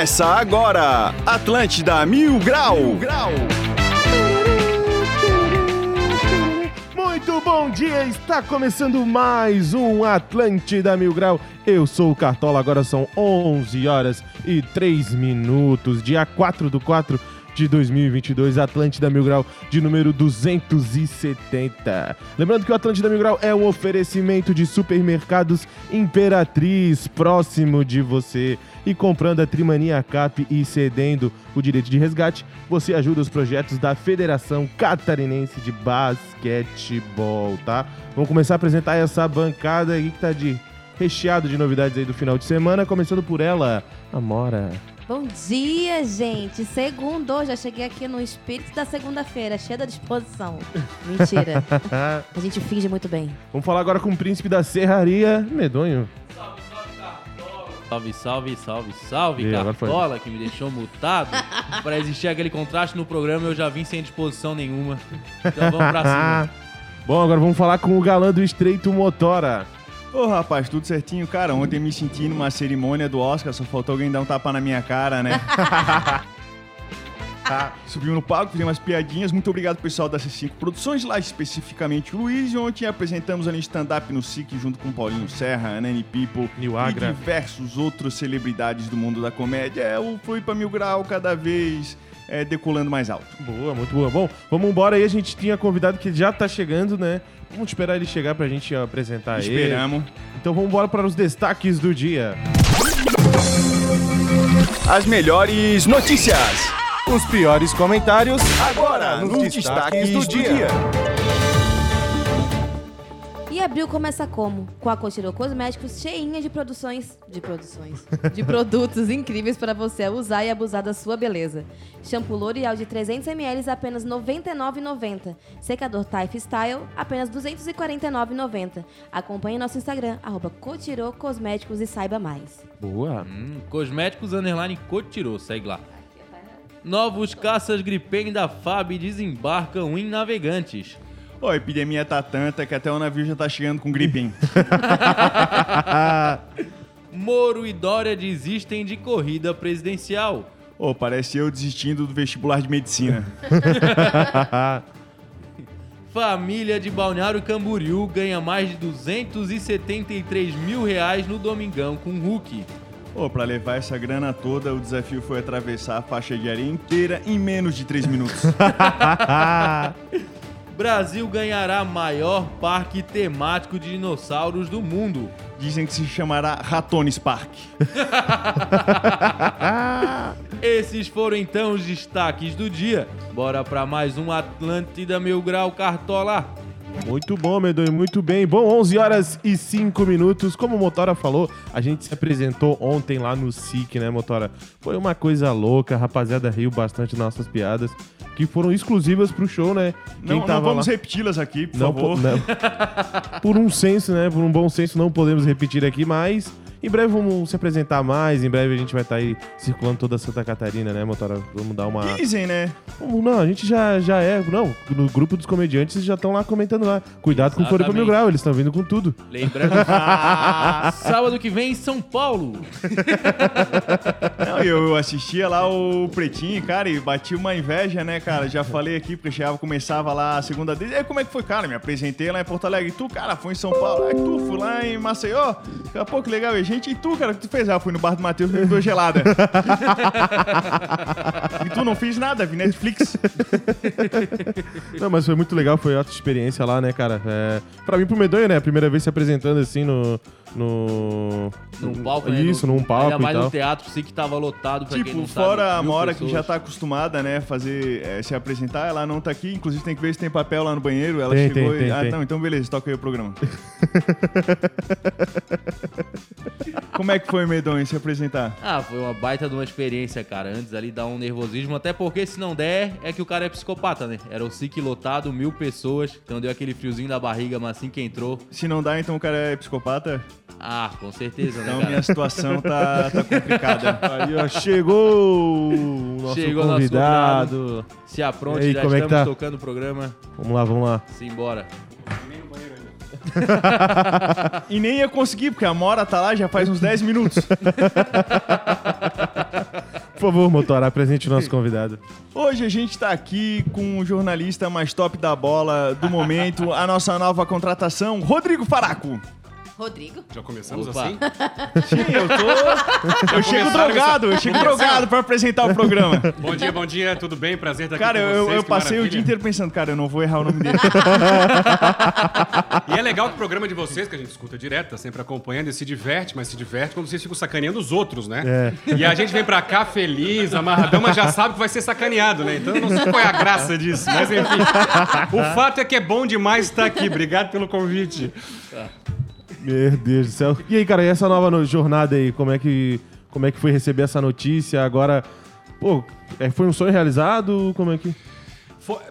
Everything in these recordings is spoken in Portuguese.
Começa agora, Atlântida Mil Grau. Mil Grau. Muito bom dia, está começando mais um Atlântida Mil Grau. Eu sou o Cartola, agora são 11 horas e 3 minutos, dia 4 do 4 de 2022, Atlântida Mil Grau de número 270. Lembrando que o Atlântida Mil Grau é um oferecimento de supermercados Imperatriz próximo de você. E comprando a Trimania Cap e cedendo o direito de resgate, você ajuda os projetos da Federação Catarinense de Basquetebol, tá? Vamos começar a apresentar essa bancada aí que tá de recheado de novidades aí do final de semana, começando por ela, Amora. Bom dia, gente. Segundo, já cheguei aqui no espírito da segunda-feira, cheia da disposição. Mentira. A gente finge muito bem. Vamos falar agora com o príncipe da serraria, Medonho. Salve, salve, salve, salve, E. Cartola, que me deixou mutado. pra existir aquele contraste no programa, eu já vim sem disposição nenhuma. Então vamos pra cima. Bom, agora vamos falar com o galã do Estreito Motora. Ô rapaz, tudo certinho? Cara, ontem me senti numa cerimônia do Oscar, só faltou alguém dar um tapa na minha cara, né? Subiu no palco, fizemos umas piadinhas. Muito obrigado, pessoal da C5 Produções, lá especificamente o Luiz. E ontem apresentamos ali stand-up no SIC junto com Paulinho Serra, Anani People Nil Agra. e diversos outros celebridades do mundo da comédia. É, o Foi pra Mil Grau cada vez é, decolando mais alto. Boa, muito boa. Bom, vamos embora aí. A gente tinha convidado que já tá chegando, né? Vamos esperar ele chegar pra gente apresentar ele. Esperamos. Então vamos embora para os destaques do dia. As melhores notícias. Os piores comentários Agora, nos, destaques, do, dia. E abril começa como? Com a Cotirô Cosméticos cheinha de produções. De produções. De produtos incríveis para você usar e abusar da sua beleza. Shampoo L'Oreal de 300ml apenas R$ 99,90. Secador Type Style apenas R$ 249,90. Acompanhe nosso Instagram, arroba Cotirô Cosméticos e saiba mais. Boa. Hum, cosméticos Underline Cotirô, segue lá. Novos caças Gripen da FAB desembarcam em Navegantes. Ô, a epidemia tá tanta que até o navio já tá chegando com gripe, hein? Moro e Dória desistem de corrida presidencial. Ô, parece eu desistindo do vestibular de medicina. Família de Balneário Camboriú ganha mais de 273 mil reais no Domingão com Hulk. Ô, pra levar essa grana toda, o desafio foi atravessar a faixa de areia inteira em menos de 3 minutos. Brasil ganhará maior parque temático de dinossauros do mundo. Dizem que se chamará Ratones Park. Esses foram então os destaques do dia. Bora pra mais um Atlântida Mil Grau Cartola. Muito bom, Medonho, muito bem. Bom, 11 horas e 5 minutos. Como o Motora falou, a gente se apresentou ontem lá no SIC, né, Motora? Foi uma coisa louca, a rapaziada riu bastante das nossas piadas, que foram exclusivas pro show, né? Não, não vamos repeti-las aqui, por Não, favor. po- não. Por um senso, né? Por um bom senso, não podemos repetir aqui, mas em breve vamos se apresentar mais. Em breve a gente vai estar aí circulando toda Santa Catarina, né, Motora? Vamos dar uma. Dizem, né? Vamos- Não, a gente já, já é. Não, no grupo dos comediantes eles já estão lá comentando lá. Cuidado com o Fora Mil. Grau, eles estão vindo com tudo. Lembrando que sábado que vem em São Paulo. Não, eu, eu assistia lá o Pretinho, cara, e bati uma inveja, né, cara? Já falei aqui, porque chegava, começava lá a segunda vez. E aí, como é que foi, cara? Me apresentei lá em Porto Alegre. E tu, cara, foi em São Paulo. Aí tu, fui lá em Maceió. Daqui a pouco, legal. E gente, e tu, cara, o que tu fez? Ah, fui no bar do Matheus, me deu gelada. e tu não fiz nada, vi Netflix. Não, mas foi muito legal, foi outra experiência lá, né, cara? É, pra mim, pro Medonho, né? A primeira vez se apresentando assim no. No. Num palco, né? Isso, no, num palco Ainda e mais tal. no teatro, sei que tava lotado pra quem Tipo, não sabe, fora a Mora que já tá acostumada, né, fazer, eh, se apresentar, ela não tá aqui. Inclusive tem que ver se tem papel lá no banheiro. Ela Tem, chegou tem, e. tem, ah, tem. não, então beleza, toca aí o programa. Como é que foi, Medonho, se apresentar? Ah, foi uma baita de uma experiência, cara. Antes ali dá um nervosismo, até porque se não der, é que o cara é psicopata, né? Era o SIC lotado, mil pessoas, então deu aquele friozinho na barriga, mas assim que entrou, Se não dá, então o cara é psicopata? Ah, com certeza, né, Então cara? minha situação tá, tá complicada. Aí, ó, chegou o nosso Chegou nosso convidado. Se apronte, E aí, já como é que estamos tá? tocando o programa. Vamos lá, vamos lá. Simbora. E nem ia conseguir, porque a Mora tá lá já faz uns 10 minutos. Por favor, motor, apresente o nosso convidado. Hoje a gente tá aqui com o jornalista mais top da bola do momento, a nossa nova contratação, Rodrigo Faraco. Rodrigo? Já começamos Opa. assim? Sim, eu tô. Eu chego drogado, eu chego drogado pra apresentar o programa. Bom dia, bom dia, tudo bem? Prazer estar Cara, aqui com eu, vocês. eu que passei o maravilha. dia inteiro pensando, cara, eu não vou errar o nome dele. E é legal que o programa de vocês, que a gente escuta direto, tá sempre acompanhando e se diverte, mas se diverte quando vocês ficam sacaneando os outros, né? É. E a gente vem pra cá feliz, amarradão, mas já sabe que vai ser sacaneado, né? Então eu não sei qual é a graça disso, mas enfim. O fato é que é bom demais estar aqui. Obrigado pelo convite. Meu Deus do céu. E aí, cara, e essa nova no- jornada aí, como é que, como é que foi receber essa notícia? Agora, pô, é, foi um sonho realizado? Como é que...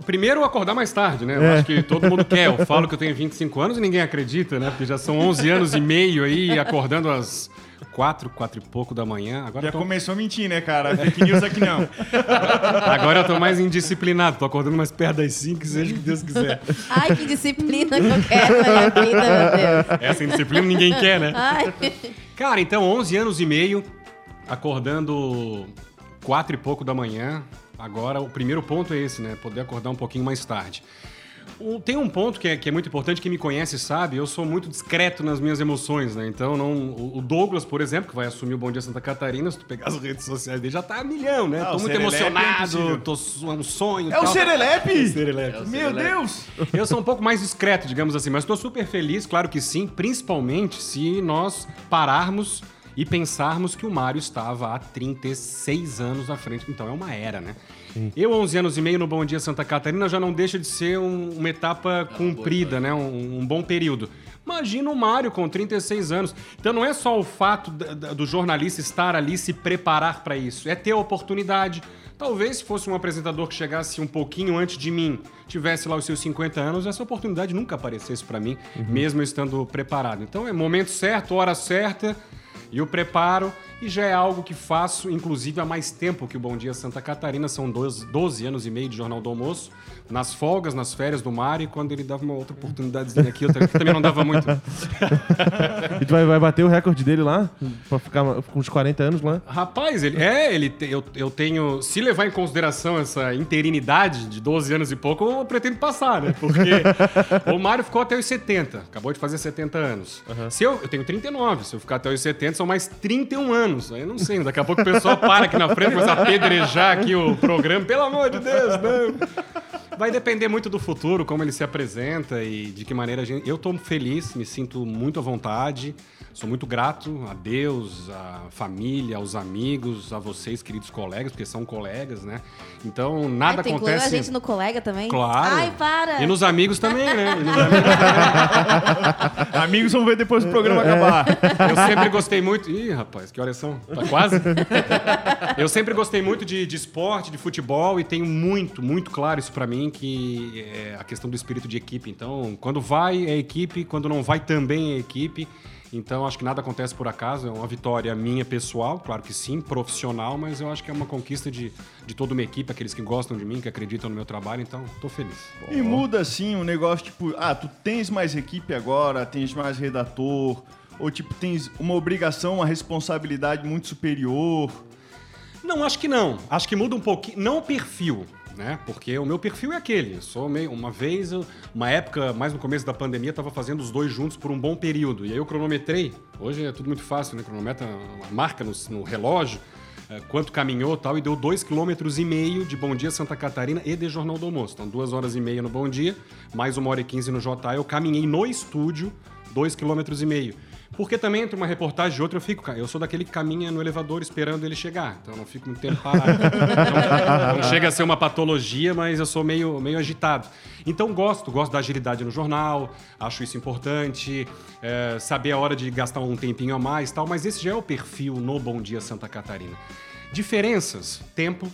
Primeiro, acordar mais tarde, né? Eu É. acho que todo mundo quer. Eu falo que eu tenho 25 anos e ninguém acredita, né? Porque já são 11 anos e meio aí, acordando às 4, 4 e pouco da manhã. Agora, Já tô, começou a mentir, né, cara? Fake news aqui não. agora eu tô mais indisciplinado. Tô acordando mais perto das 5, seja o que Deus quiser. Ai, que disciplina que eu quero na minha vida, meu Deus. Essa indisciplina ninguém quer, né? Ai. Cara, então 11 anos e meio, acordando 4 e pouco da manhã. Agora, o primeiro ponto é esse, né? Poder acordar um pouquinho mais tarde. O- tem um ponto que é, que é muito importante, quem me conhece sabe, eu sou muito discreto nas minhas emoções, né? Então, não, o Douglas, por exemplo, que vai assumir o Bom Dia Santa Catarina, se tu pegar as redes sociais dele, já tá a milhão, né? Ah, tô muito é emocionado, impossível. tô é um sonho. e É o tal. Serelepe? Serelepe. É o Meu. Deus! Eu sou um pouco mais discreto, digamos assim, mas estou super feliz, claro que sim, principalmente se nós pararmos e pensarmos que o Mário estava há 36 anos à frente. Então é uma era, né? Eu, 11 anos e meio no Bom Dia Santa Catarina, já não deixa de ser um- uma etapa cumprida, né? Um, um bom período. Imagina o Mário com 36 anos. Então não é só o fato do jornalista estar ali e se preparar para isso, é ter a oportunidade. Talvez se fosse um apresentador que chegasse um pouquinho antes de mim, tivesse lá os seus 50 anos, essa oportunidade nunca aparecesse para mim, mesmo eu estando preparado. Então é momento certo, hora certa e o preparo. E já é algo que faço, inclusive, há mais tempo que o Bom Dia Santa Catarina. São 12, 12 anos e meio de Jornal do Almoço. Nas folgas, nas férias do Mário, e quando ele dava uma outra oportunidadezinha aqui, eu também- não dava muito. E tu vai, vai bater o recorde dele lá? Pra ficar com uns 40 anos lá? Rapaz, ele é, ele te- eu, eu tenho. Se levar em consideração essa interinidade de 12 anos e pouco, eu pretendo passar, né? Porque o Mário ficou até os 70, acabou de fazer 70 anos. Se eu, eu tenho 39, se eu ficar até os 70, são mais 31 anos. Aí não sei, daqui a pouco o pessoal para aqui na frente, começa a apedrejar aqui o programa. Pelo amor de Deus, não. Vai depender muito do futuro, como ele se apresenta e de que maneira a gente. Eu tô feliz, me sinto muito à vontade. Sou muito grato a Deus, à família, aos amigos, a vocês, queridos colegas, porque são colegas, né? Então, nada Ai, tu incluiu acontece. a gente no colega também? Claro. Ai, para. E nos amigos também, né? Nos amigos também. Amigos vão ver depois do programa acabar. Eu sempre gostei muito. Ih, rapaz, que horas são? Tá quase? Eu sempre gostei muito de, de esporte, de futebol e tenho muito, muito claro isso pra mim, que é a questão do espírito de equipe. Então, quando vai é equipe, quando não vai também é equipe. Então, acho que nada acontece por acaso. É uma vitória minha pessoal, claro que sim, profissional, mas eu acho que é uma conquista de, de toda uma equipe, aqueles que gostam de mim, que acreditam no meu trabalho. Então, tô feliz. E muda assim um negócio tipo, ah, tu tens mais equipe agora, tens mais redator, ou tipo, tens uma obrigação, uma responsabilidade muito superior. Não, acho que não. Acho que muda um pouquinho. Não o perfil, né? Porque o meu perfil é aquele. Sou meio. Uma vez, uma época, mais no começo da pandemia, eu tava fazendo os dois juntos por um bom período. E aí eu cronometrei. Hoje é tudo muito fácil, né? Cronometra marca no, no relógio. é, Quanto caminhou tal, e deu 2,5 km de Bom Dia Santa Catarina e de Jornal do Almoço. Então, duas horas e meia no Bom Dia, mais uma hora e 15 no JA. Eu caminhei no estúdio 2,5 km. Porque também entre uma reportagem e outra eu fico, eu sou daquele que caminha no elevador esperando ele chegar, então eu não fico muito tempo parado. Então, não chega a ser uma patologia, mas eu sou meio, meio agitado. Então gosto, gosto da agilidade no jornal, acho isso importante, é, saber a hora de gastar um tempinho a mais e tal, mas esse já é o perfil no Bom Dia Santa Catarina. Diferenças, tempo,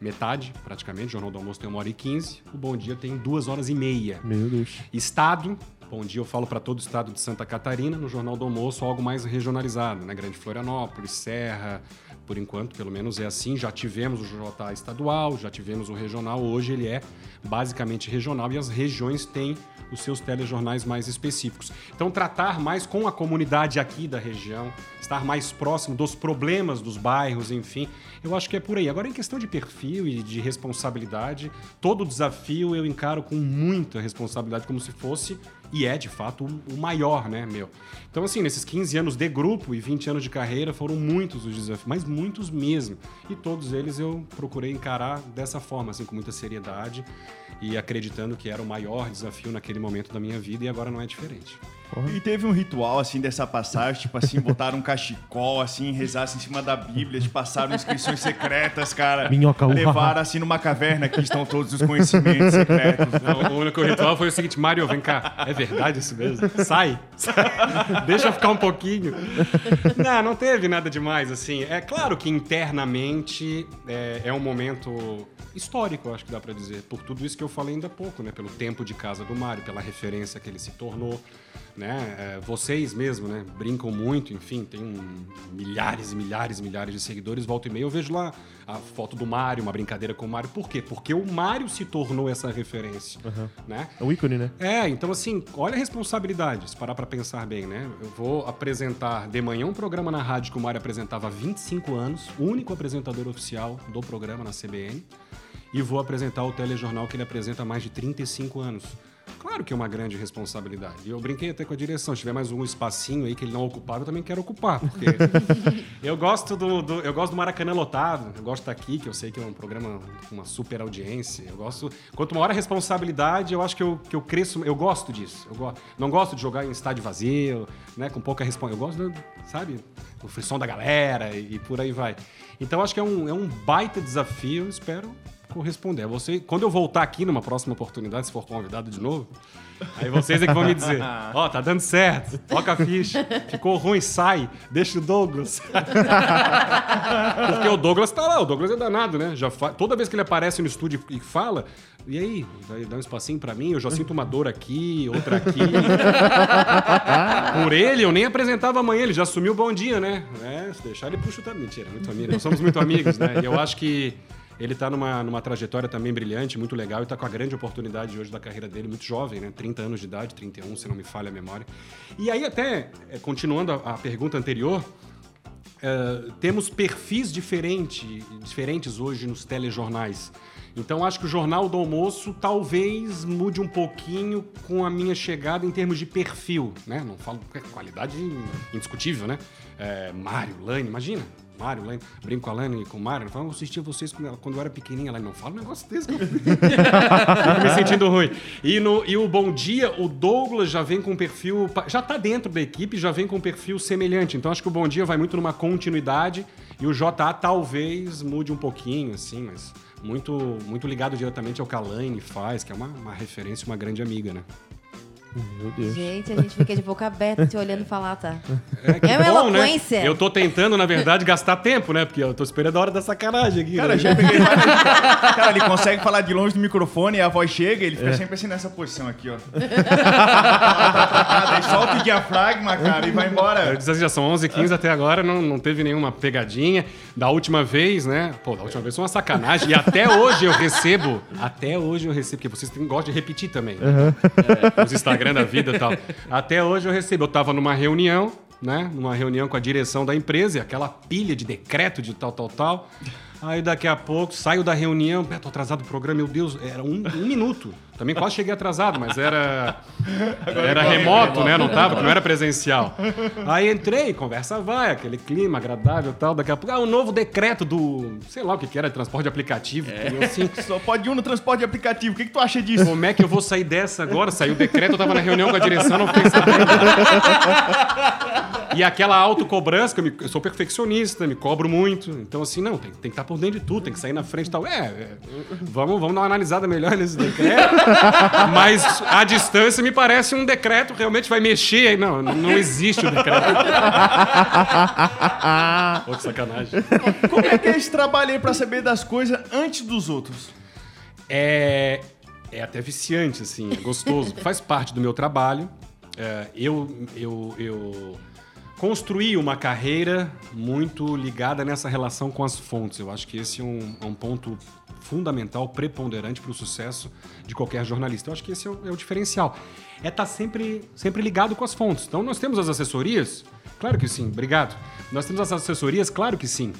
metade praticamente, o Jornal do Almoço tem uma hora e quinze, o Bom Dia tem duas horas e meia. Meu Deus. Estado, bom dia eu falo para todo o estado de Santa Catarina, no Jornal do Almoço, algo mais regionalizado, né? Grande Florianópolis, Serra, por enquanto, pelo menos é assim. Já tivemos o JA estadual, já tivemos o regional, hoje ele é basicamente regional e as regiões têm os seus telejornais mais específicos. Então, tratar mais com a comunidade aqui da região, estar mais próximo dos problemas dos bairros, enfim, eu acho que é por aí. Agora, em questão de perfil e de responsabilidade, todo desafio eu encaro com muita responsabilidade, como se fosse e é de fato o maior, né, meu. Então, assim, nesses 15 anos de grupo e 20 anos de carreira, foram muitos os desafios, mas muitos mesmo. E todos eles eu procurei encarar dessa forma, assim, com muita seriedade e acreditando que era o maior desafio naquele momento da minha vida e agora não é diferente. E teve um ritual, assim, dessa passagem, tipo assim, botaram um cachecol, assim, rezassem em cima da Bíblia, te passaram inscrições secretas, cara. Minhoca. Levaram, assim, numa caverna que estão todos os conhecimentos secretos. Não, o único ritual foi o seguinte, Mário, vem cá. É verdade isso mesmo? Sai. Sai. Deixa eu ficar um pouquinho. Não, não teve nada demais, assim. É claro que internamente é, é um momento histórico, eu acho que dá pra dizer. Por tudo isso que eu falei ainda há pouco, né? Pelo tempo de casa do Mário, pela referência que ele se tornou. Né? É, vocês mesmo, né? Brincam muito, enfim, tem um, milhares e milhares e milhares de seguidores. Volta e meia eu vejo lá a foto do Mário, uma brincadeira com o Mário. Por quê? Porque o Mário se tornou essa referência, né? É o ícone, né? É, então assim, olha a responsabilidade, se parar pra pensar bem, né? Eu vou apresentar de manhã um programa na rádio que o Mário apresentava há 25 anos, único apresentador oficial do programa na CBN, e vou apresentar o telejornal que ele apresenta há mais de 35 anos. Claro que é uma grande responsabilidade. E eu brinquei até com a direção. Se tiver mais um espacinho aí que ele não ocupava, eu também quero ocupar. Porque eu gosto do, do- eu gosto do Maracanã lotado. Eu gosto daqui, que eu sei que é um programa com uma super audiência. Eu gosto. Quanto maior a responsabilidade, eu acho que eu, que eu cresço. Eu gosto disso. Eu go, não gosto de jogar em estádio vazio, né? Com pouca responsabilidade. Eu gosto, do, sabe? O frisson da galera e, e por aí vai. Então acho que é um, é um baita desafio. Espero corresponder. Você, quando eu voltar aqui numa próxima oportunidade, se for convidado de novo, aí vocês é que vão me dizer: Ó, tá dando certo, toca a ficha, ficou ruim, sai, deixa o Douglas. Porque o Douglas tá lá, o Douglas é danado, né? Já fa- Toda vez que ele aparece no estúdio e fala, e aí, vai dar um espacinho pra mim? Eu já sinto uma dor aqui, outra aqui. Por ele, eu nem apresentava amanhã, ele já assumiu o bom dia, né? É, se deixar ele puxa o tá Mentira, muito amigo. Nós somos muito amigos, né? E eu acho que ele tá numa, numa trajetória também brilhante, muito legal, e tá com a grande oportunidade hoje da carreira dele, muito jovem, né? 30 anos de idade, 31, se não me falha a memória. E aí, até, é, continuando a, a pergunta anterior, é, temos perfis diferente, diferentes hoje nos telejornais. Então acho que o Jornal do Almoço talvez mude um pouquinho com a minha chegada em termos de perfil, né? Não falo é qualidade indiscutível, né? É, Mário, Lane, imagina. Mário, Lane, brinco com a Lane e com o Mário, eu falo, eu assistia vocês quando, quando eu era pequenininha. Ela não fala um negócio desse que eu fico me sentindo ruim. E, no, e o Bom Dia, o Douglas já vem com um perfil. Já tá dentro da equipe, já vem com um perfil semelhante. Então acho que o Bom Dia vai muito numa continuidade e o JA talvez mude um pouquinho, assim, mas muito, muito ligado diretamente ao que a Laine faz, que é uma, uma referência, uma grande amiga, né? Meu Deus. Gente, a gente fica de boca aberta te olhando falar, tá? É, que É uma bom, né? eloquência. Eu tô tentando, na verdade, gastar tempo, né? Porque eu tô esperando a hora da sacanagem aqui. Cara, né? já peguei várias... Cara, ele consegue falar de longe do microfone e a voz chega, ele fica sempre assim nessa posição aqui, ó. Aí solta o diafragma, cara, e vai Eu embora. disse assim, já são 11 h 15 até agora, não, não teve nenhuma pegadinha. Da última vez, né? Pô, da última vez foi uma sacanagem. E até hoje eu recebo, até hoje eu recebo, porque vocês gostam de repetir também. né? É, os Instagram da vida e tal. Até hoje eu recebo. Eu tava numa reunião, né? Numa reunião com a direção da empresa, aquela pilha de decreto de tal, tal, tal. Aí daqui a pouco saio da reunião, "Pé, tô atrasado pro programa, meu Deus, era um, um minuto. Também quase cheguei atrasado, mas era, era remoto, né? Não tava, que não era presencial. Aí entrei, conversa vai, aquele clima agradável e tal. Daqui a pouco, ah, um novo decreto do, sei lá o que que era, transporte aplicativo. E eu assim, Só pode ir um no transporte de aplicativo. O que, que tu acha disso? como é que eu vou sair dessa agora? Saiu o decreto, eu tava na reunião com a direção, não fiquei sabendo. E aquela autocobrança, que eu, me- eu sou perfeccionista, me cobro muito. Então, assim, não, tem, tem que estar por dentro de tudo, tem que sair na frente e tal. É, é, vamos, vamos dar uma analisada melhor nesse decreto. Mas a distância me parece um decreto, realmente vai mexer. Não, não existe o decreto. Pô, que sacanagem. Como é que é esse trabalho aí pra saber das coisas antes dos outros? É, é até viciante, assim, é gostoso. Faz parte do meu trabalho. É, eu, eu, eu construir uma carreira muito ligada nessa relação com as fontes. Eu acho que esse é um, é um ponto fundamental, preponderante para o sucesso de qualquer jornalista. Eu acho que esse é o, é o diferencial. É estar sempre, sempre ligado com as fontes. Então, nós temos as assessorias? Claro que sim, obrigado. Nós temos as assessorias? Claro que sim.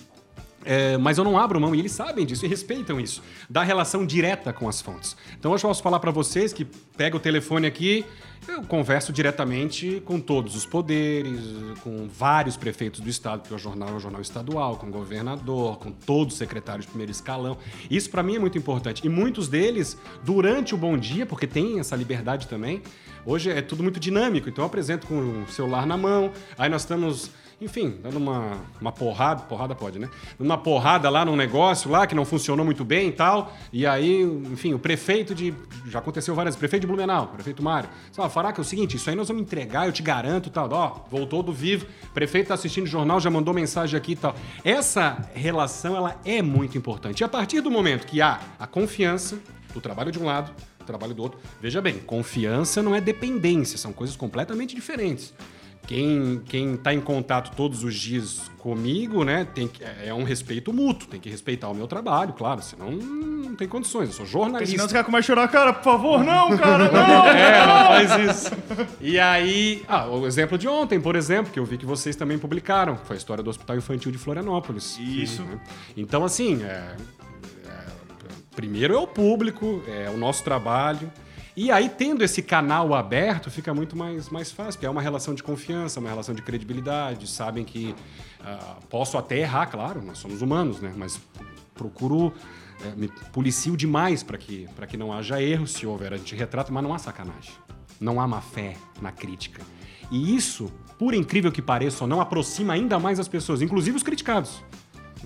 É, mas eu não abro mão, e eles sabem disso e respeitam isso, da relação direta com as fontes. Então hoje eu posso falar para vocês que pega o telefone aqui, eu converso diretamente com todos os poderes, com vários prefeitos do estado, porque o jornal é um jornal estadual, com o governador, com todos os secretários de primeiro escalão. Isso para mim é muito importante. E muitos deles, durante o bom dia, porque tem essa liberdade também, hoje é tudo muito dinâmico. Então eu apresento com o celular na mão, aí nós estamos enfim, dando uma, uma porrada, porrada pode, né? Uma porrada lá num negócio lá que não funcionou muito bem e tal. E aí, enfim, o prefeito de. Já aconteceu várias vezes, prefeito de Blumenau, prefeito Mário. Falar que é o seguinte, isso aí nós vamos entregar, eu te garanto tal. Ó, voltou do vivo, prefeito tá assistindo o jornal, já mandou mensagem aqui e tal. Essa relação, ela é muito importante. E a partir do momento que há a confiança, do trabalho de um lado, trabalho do outro. Veja bem, confiança não é dependência, são coisas completamente diferentes. Quem, quem tá em contato todos os dias comigo, né, tem que, é um respeito mútuo, tem que respeitar o meu trabalho, claro, senão não tem condições, eu sou jornalista. Senão os caras começam a chorar, cara, por favor, não, cara, não! É, não faz isso. E aí, ah, o exemplo de ontem, por exemplo, que eu vi que vocês também publicaram, foi a história do Hospital Infantil de Florianópolis. Isso. né? Então, assim, é, é, primeiro é o público, é o nosso trabalho. E aí, tendo esse canal aberto, fica muito mais, mais fácil, porque é uma relação de confiança, uma relação de credibilidade. Sabem que ah, posso até errar, claro, nós somos humanos, né? Mas procuro, eh, me policio demais para que, pra que não haja erro. Se houver, a gente retrata, mas não há sacanagem. Não há má fé na crítica. E isso, por incrível que pareça, não aproxima ainda mais as pessoas, inclusive os criticados.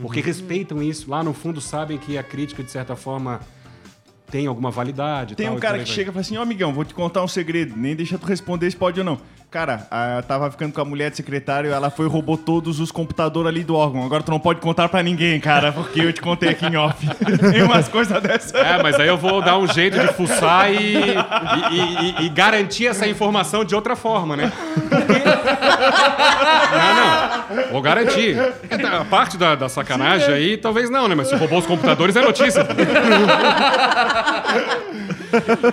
Porque respeitam isso. Lá no fundo sabem que a crítica, de certa forma, tem alguma validade. Tem tal, um cara que vai. chega e fala assim, ó amigão, vou te contar um segredo, nem deixa tu responder se pode ou não. Cara, eu tava ficando com a mulher de secretário, ela foi e roubou todos os computadores ali do órgão. Agora tu não pode contar pra ninguém, cara, porque eu te contei aqui em off. Tem umas coisas dessas. É, mas aí eu vou dar um jeito de fuçar e, e- e- e- e garantir essa informação de outra forma, né? Vou garantir. A parte da, da sacanagem aí, talvez não, né? Mas se roubou os computadores, é notícia.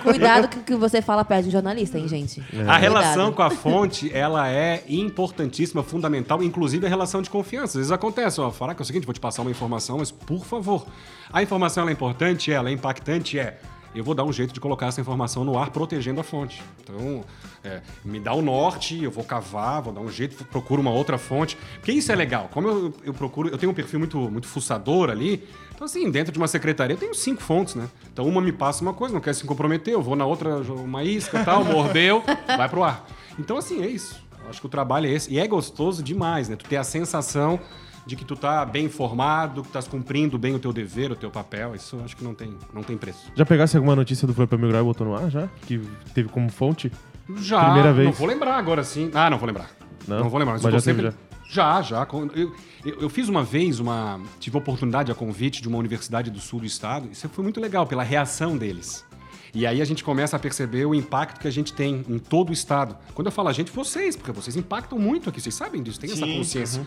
Cuidado com o que você fala perto de um jornalista, hein, gente? A relação com a fonte, ela é importantíssima, fundamental, inclusive a relação de confiança. Às vezes acontece, ó, falar que é o seguinte, vou te passar uma informação, mas por favor. A informação ela é importante, ela é impactante, é. Eu vou dar um jeito de colocar essa informação no ar protegendo a fonte. Então, é, me dá o norte, eu vou cavar, vou dar um jeito, procuro uma outra fonte. Porque isso é legal. Como eu, eu procuro, eu tenho um perfil muito, muito fuçador ali. Então, assim, dentro de uma secretaria eu tenho cinco fontes, né? Então, uma me passa uma coisa, não quer se comprometer, eu vou na outra, uma isca e tal, mordeu, vai pro ar. Então, assim, é isso. Eu acho que o trabalho é esse. E é gostoso demais, né? Tu ter a sensação de que tu tá bem informado, que estás cumprindo bem o teu dever, o teu papel. Isso eu acho que não tem, não tem preço. Já pegasse alguma notícia do Flamengo Mil Grau e botou no ar já? Que teve como fonte? Já. Primeira vez. Não vou lembrar agora sim. Ah, não vou lembrar. Não? vou lembrar. Mas eu já teve, sempre... Já, já. Eu, eu, eu fiz uma vez uma. Tive a oportunidade a convite de uma universidade do sul do estado. Isso foi muito legal, pela reação deles. E aí a gente começa a perceber o impacto que a gente tem em todo o estado. Quando eu falo a gente, vocês, porque vocês impactam muito aqui, vocês sabem disso, têm essa consciência.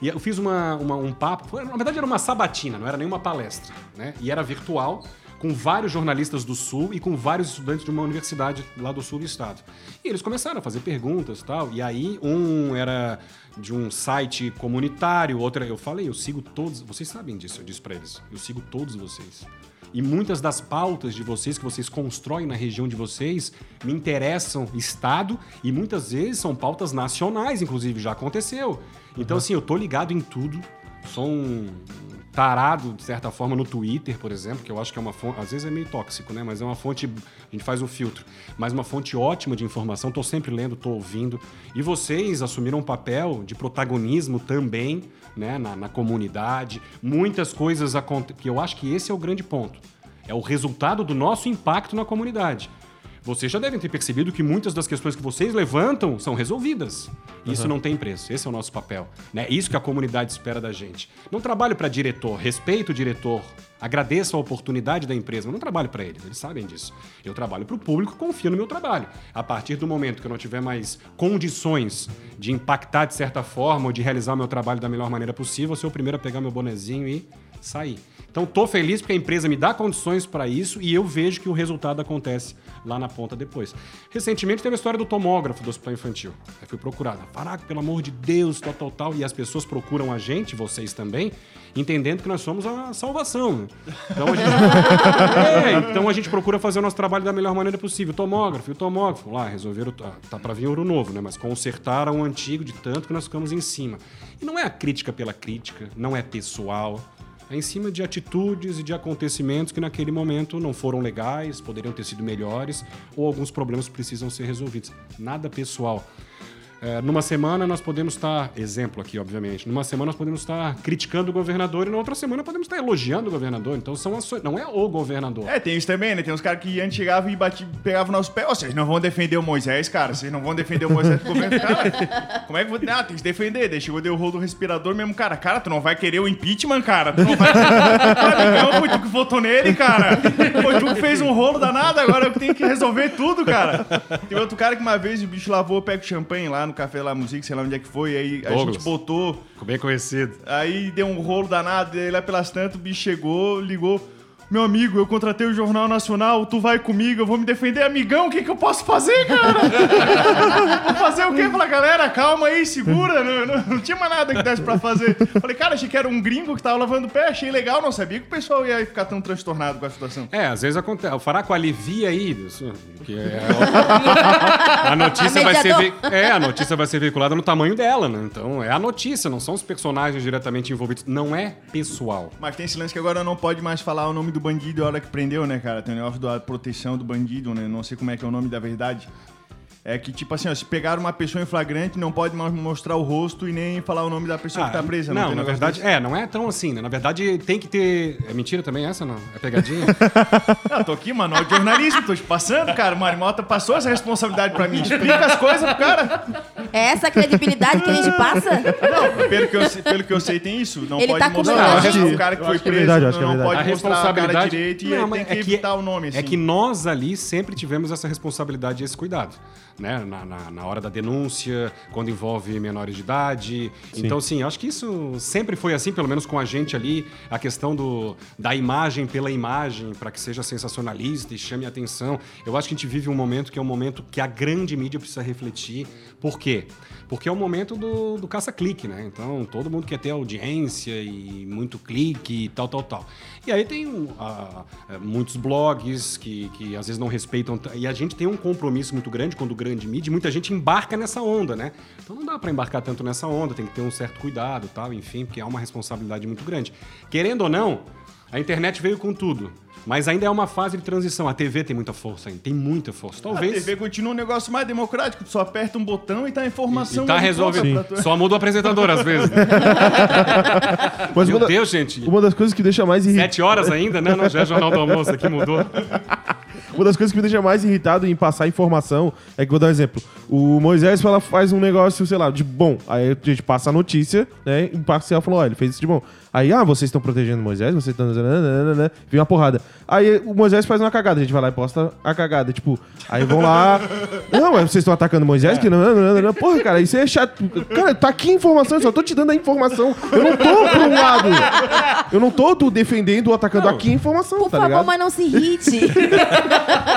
E eu fiz uma, uma- um papo, na verdade era uma sabatina, não era nenhuma palestra, né? E era virtual, com vários jornalistas do Sul e com vários estudantes de uma universidade lá do Sul do estado. E eles começaram a fazer perguntas e tal. E aí um era de um site comunitário, outro era- eu falei, eu sigo todos, vocês sabem disso, eu disse pra eles. Eu sigo todos vocês. E muitas das pautas de vocês que vocês constroem na região de vocês me interessam Estado e muitas vezes são pautas nacionais, inclusive, já aconteceu. Então, assim, eu tô ligado em tudo. Sou um tarado, de certa forma, no Twitter, por exemplo, que eu acho que é uma fonte. Às vezes é meio tóxico, né? Mas é uma fonte. A gente faz um filtro. Mas uma fonte ótima de informação. Tô sempre lendo, tô ouvindo. E vocês assumiram um papel de protagonismo também, né? Na, na comunidade. Muitas coisas acontecem. Que eu acho que esse é o grande ponto. É o resultado do nosso impacto na comunidade. Vocês já devem ter percebido que muitas das questões que vocês levantam são resolvidas. Isso não tem preço. Esse é o nosso papel. Né? Isso que a comunidade espera da gente. Não trabalho para diretor, respeito o diretor, agradeço a oportunidade da empresa, não trabalho para eles, eles sabem disso. Eu trabalho para o público, confio no meu trabalho. A partir do momento que eu não tiver mais condições de impactar de certa forma ou de realizar o meu trabalho da melhor maneira possível, eu sou o primeiro a pegar meu bonezinho e sair. Então, tô feliz porque a empresa me dá condições para isso e eu vejo que o resultado acontece lá na ponta depois. Recentemente teve a história do tomógrafo do hospital infantil. Aí fui procurado. Faraco, pelo amor de Deus, tal, tal, tal. E as pessoas procuram a gente, vocês também, entendendo que nós somos a salvação. Então a gente, é, então a gente procura fazer o nosso trabalho da melhor maneira possível. Tomógrafo, e o tomógrafo, lá, resolveram. Tá, tá para vir ouro novo, né? Mas consertaram o antigo de tanto que nós ficamos em cima. E não é a crítica pela crítica, não é pessoal. É em cima de atitudes e de acontecimentos que naquele momento não foram legais, poderiam ter sido melhores, ou alguns problemas precisam ser resolvidos. Nada pessoal. É, numa semana nós podemos estar, exemplo aqui, obviamente, numa semana nós podemos estar criticando o governador e na outra semana podemos estar elogiando o governador. Então são ações, não é o governador. É, tem isso também, né? Tem uns caras que antes chegavam e batiam, pegavam nosso pé. Ó, vocês não vão defender o Moisés, cara. Vocês não vão defender o Moisés do governo. Cara, como é que vou. Ah, tem que defender. Daí chegou, deu o rolo do respirador mesmo, cara. Cara, tu não vai querer o impeachment, cara. Tu não vai. Foi tu que votou nele, cara. Foi tu que fez um rolo danado, agora eu tenho que resolver tudo, cara. Tem outro cara que uma vez o bicho lavou o pé com champanhe lá no Café La Musique, sei lá onde é que foi. Aí a Douglas. gente botou. Ficou bem conhecido. Aí deu um rolo danado, e aí lá pelas tantas o bicho chegou, ligou. Meu amigo, eu contratei o Jornal Nacional, tu vai comigo, eu vou me defender. Amigão, o que, que eu posso fazer, cara? Vou fazer o quê? Falei, galera, calma aí, segura. Não, não- não tinha mais nada que desse pra fazer. Falei, cara, achei que era um gringo que tava lavando o pé, achei legal, não sabia que o pessoal ia ficar tão transtornado com a situação. É, às vezes acontece. O Faraco alivia aí. isso, Que é, a notícia vai ser ve- é, a notícia vai ser veiculada no tamanho dela, né? Então é a notícia, não são os personagens diretamente envolvidos. Não é pessoal. Mas tem esse lance que agora não pode mais falar o nome do bandido a hora que prendeu, né, cara? Tem o negócio da proteção do bandido, né? Não sei como é que é o nome da verdade. É que, tipo assim, ó, se pegar uma pessoa em flagrante, não pode mais mostrar o rosto e nem falar o nome da pessoa que tá presa. Não, tem na verdade, é, não é tão assim, né? Na verdade, tem que ter. É mentira também essa, não? É pegadinha? Ah, tô aqui, mano, de jornalismo, tô te passando, cara. O Marimota passou essa responsabilidade pra mim. Explica as coisas pro cara. É essa a credibilidade que a gente passa? Não, pelo que eu, sei- pelo que eu sei, tem isso. Não Ele pode tá mostrar de- o cara que foi acho que é preso. verdade, que é não verdade. pode a mostrar a cara direito e Não, ele mas tem que evitar o nome, assim. É que nós ali sempre tivemos essa responsabilidade e esse cuidado. Né? Na, na, na hora da denúncia, quando envolve menores de idade. Então, sim, eu acho que isso sempre foi assim, pelo menos com a gente ali, a questão do, da imagem pela imagem, para que seja sensacionalista e chame a atenção. Eu acho que a gente vive um momento que é um momento que a grande mídia precisa refletir. Por quê? Porque é o momento do, do caça-clique, né? Então, todo mundo quer ter audiência e muito clique e tal, tal, tal. E aí tem eh, muitos blogs que, que às vezes não respeitam. E a gente tem um compromisso muito grande quando grande mídia, muita gente embarca nessa onda, né? Então não dá para embarcar tanto nessa onda, tem que ter um certo cuidado tal, enfim, porque é uma responsabilidade muito grande. Querendo ou não, a internet veio com tudo. Mas ainda é uma fase de transição. A TV tem muita força ainda, tem muita força. A Talvez. TV continua um negócio mais democrático, tu só aperta um botão e tá a informação. E tá resolvido. pronta pra tu- Só muda o apresentador às vezes. né? Mas Meu uma, da- Deus, gente. uma das coisas que deixa mais irritado. Sete horas ainda, né? Não, já é Jornal do Almoço aqui, mudou. Uma das coisas que me deixa mais irritado em passar informação é que vou dar um exemplo. O Moisés fala, faz um negócio, sei lá, de bom. Aí a gente passa a notícia, né? Imparcial falou, ó, ele fez isso de bom. Aí, ah, vocês estão protegendo Moisés, vocês estão. Vem uma porrada. Aí o Moisés faz uma cagada, a gente vai lá e posta a cagada. Tipo, aí vão lá. Não, mas vocês estão atacando Moisés? Que nananana. Porra, cara, isso é chato. Cara, tá aqui a informação, eu só tô te dando a informação. Eu não tô por um lado. Eu não tô tu, defendendo ou atacando aqui a informação, Por tá favor, ligado? mas não se irrite.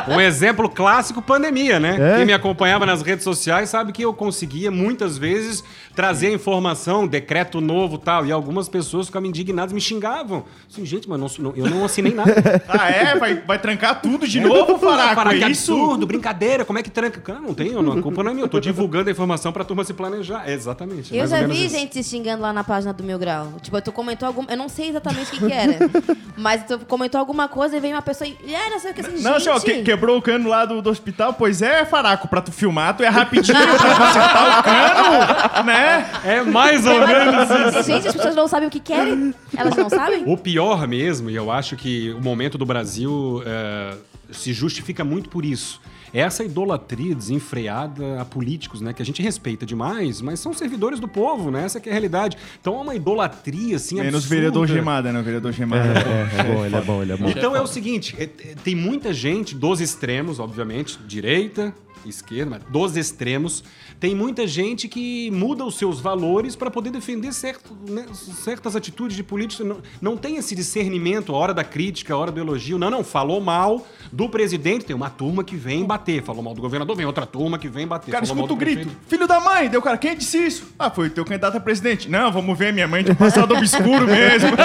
Um exemplo clássico, pandemia, né? É. Quem me acompanhava nas redes sociais sabe que eu conseguia muitas vezes trazer a informação, decreto novo e tal, e algumas pessoas ficavam indignadas, me xingavam. Assim, gente, mas não- não- eu não assinei nada. Ah, é? Vai, vai trancar tudo de novo, Faraco? É isso? absurdo, brincadeira, como é que tranca? Cara, não tem, não, a culpa não é minha, eu tô divulgando a informação pra turma se planejar. É, exatamente. Eu já vi isso. gente se xingando lá na página do Mil Grau. Tipo, tu comentou alguma. Eu não sei exatamente o que, que era. mas tu comentou alguma coisa e veio uma pessoa e. É, não sei o que assim. Não, gente, assim, ó, que- quebrou o cano lá do, do hospital. Pois é, Faraco, pra tu filmar, tu é rapidinho pra consertar o cano, né? É mais ou menos isso. Gente, as pessoas não sabem o que querem? Elas não sabem? O pior mesmo, e eu acho que o momento do Brasil eh, se justifica muito por isso, é essa idolatria desenfreada a políticos, né? Que a gente respeita demais, mas são servidores do povo, né? Essa que é a realidade. Então há uma idolatria, assim, Menos absurda. vereador gemada, né? O vereador gemada. É, é bom, ele é bom, ele é bom. Então é o seguinte, é- é- tem muita gente dos extremos, obviamente, direita, esquerda, mas dos extremos, tem muita gente que muda os seus valores para poder defender certo, né, certas atitudes de política. Não, não tem esse discernimento, a hora da crítica, a hora do elogio. Não, não, falou mal do presidente, tem uma turma que vem bater. Falou mal do governador, vem outra turma que vem bater. O cara escuta o grito. prefeito. Filho da mãe! Deu cara, quem disse isso? Ah, foi o teu candidato a presidente. Não, vamos ver, minha mãe tinha passado obscuro mesmo.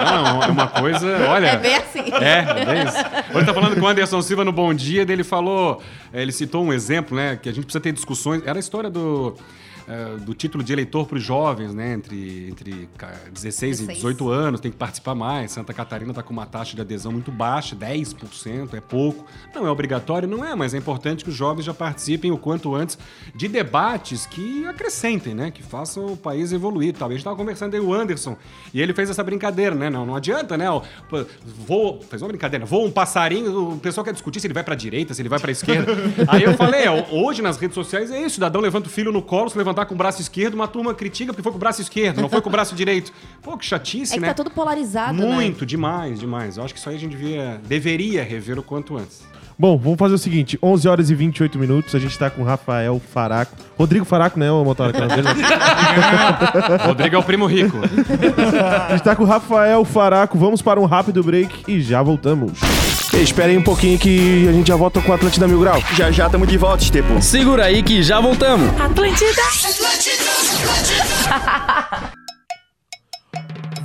Não, é uma coisa, olha... É bem assim. É, é bem isso. Hoje tá falando com o Anderson Silva no Bom Dia, dele falou, eh, ele citou um exemplo, né, que a gente precisa ter discussões, era a história do, eh, do título de eleitor para os jovens, né, entre, entre ca- 16 e 16. 18 anos, tem que participar mais. Santa Catarina tá com uma taxa de adesão muito baixa, 10%, é pouco. Não é obrigatório, não é, mas é importante que os jovens já participem o quanto antes de debates que acrescentem, né, que façam o país evoluir. Talvez a gente tava conversando aí o Anderson, e ele fez essa brincadeira, né, não, não adianta, né, voa, fez uma brincadeira, voa um passarinho, o pessoal quer discutir se ele vai pra direita, se ele vai pra esquerda. aí eu falei, ó, hoje nas redes sociais é isso, cidadão levanta o filho no colo, se levantar com o braço esquerdo, uma turma critica porque foi com o braço esquerdo, não foi com o braço direito. Pô, que chatice, É que né? tá tudo polarizado, né? Muito, demais, demais. Eu acho que isso aí a gente devia, deveria rever o quanto antes. Bom, vamos fazer o seguinte: 11 horas e 28 minutos. A gente tá com o Rafael Faraco. Rodrigo Faraco, né, ô motora? Rodrigo é o primo rico. A gente tá com o Rafael Faraco. Vamos para um rápido break e já voltamos. Ei, espera aí um pouquinho que a gente já volta com o Atlântida Mil Grau. já já tamo de volta, Estepo. Segura aí que já voltamos.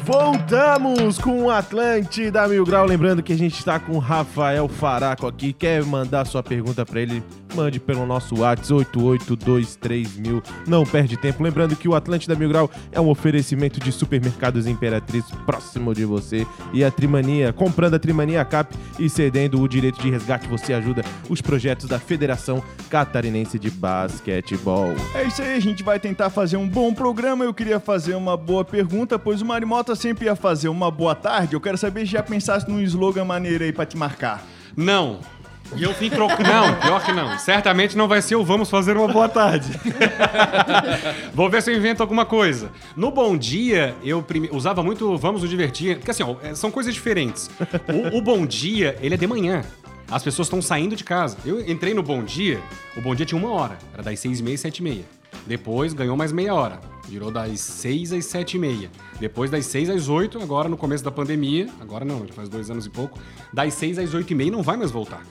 Voltamos com o Atlântida Mil Grau. Lembrando que a gente está com o Rafael Faraco aqui. Quer mandar sua pergunta para ele? Mande pelo nosso WhatsApp 8823mil. Não perde tempo. Lembrando que o Atlântida Mil Grau é um oferecimento de supermercados Imperatriz próximo de você. E a Trimania, comprando a Trimania Cap e cedendo o direito de resgate, você ajuda os projetos da Federação Catarinense de Basquetebol. É isso aí, a gente vai tentar fazer um bom programa. Eu queria fazer uma boa pergunta, pois o Marimota sempre ia fazer uma boa tarde. Eu quero saber se já pensasse num slogan maneiro aí pra te marcar. Não. E eu vim trocando. Não, pior que não. Certamente não vai ser o vamos fazer uma boa tarde. Vou ver se eu invento alguma coisa. No Bom Dia, eu prime- usava muito vamos nos divertir. Porque assim, ó, é, são coisas diferentes. O, o Bom Dia, ele é de manhã. As pessoas estão saindo de casa. Eu entrei no Bom Dia, o Bom Dia tinha uma hora. Era das seis e meia sete e meia. Depois ganhou mais meia hora. Virou das seis às sete e meia. Depois das seis às oito, agora no começo da pandemia. Agora não, já faz dois anos e pouco. Das seis às oito e meia não vai mais voltar.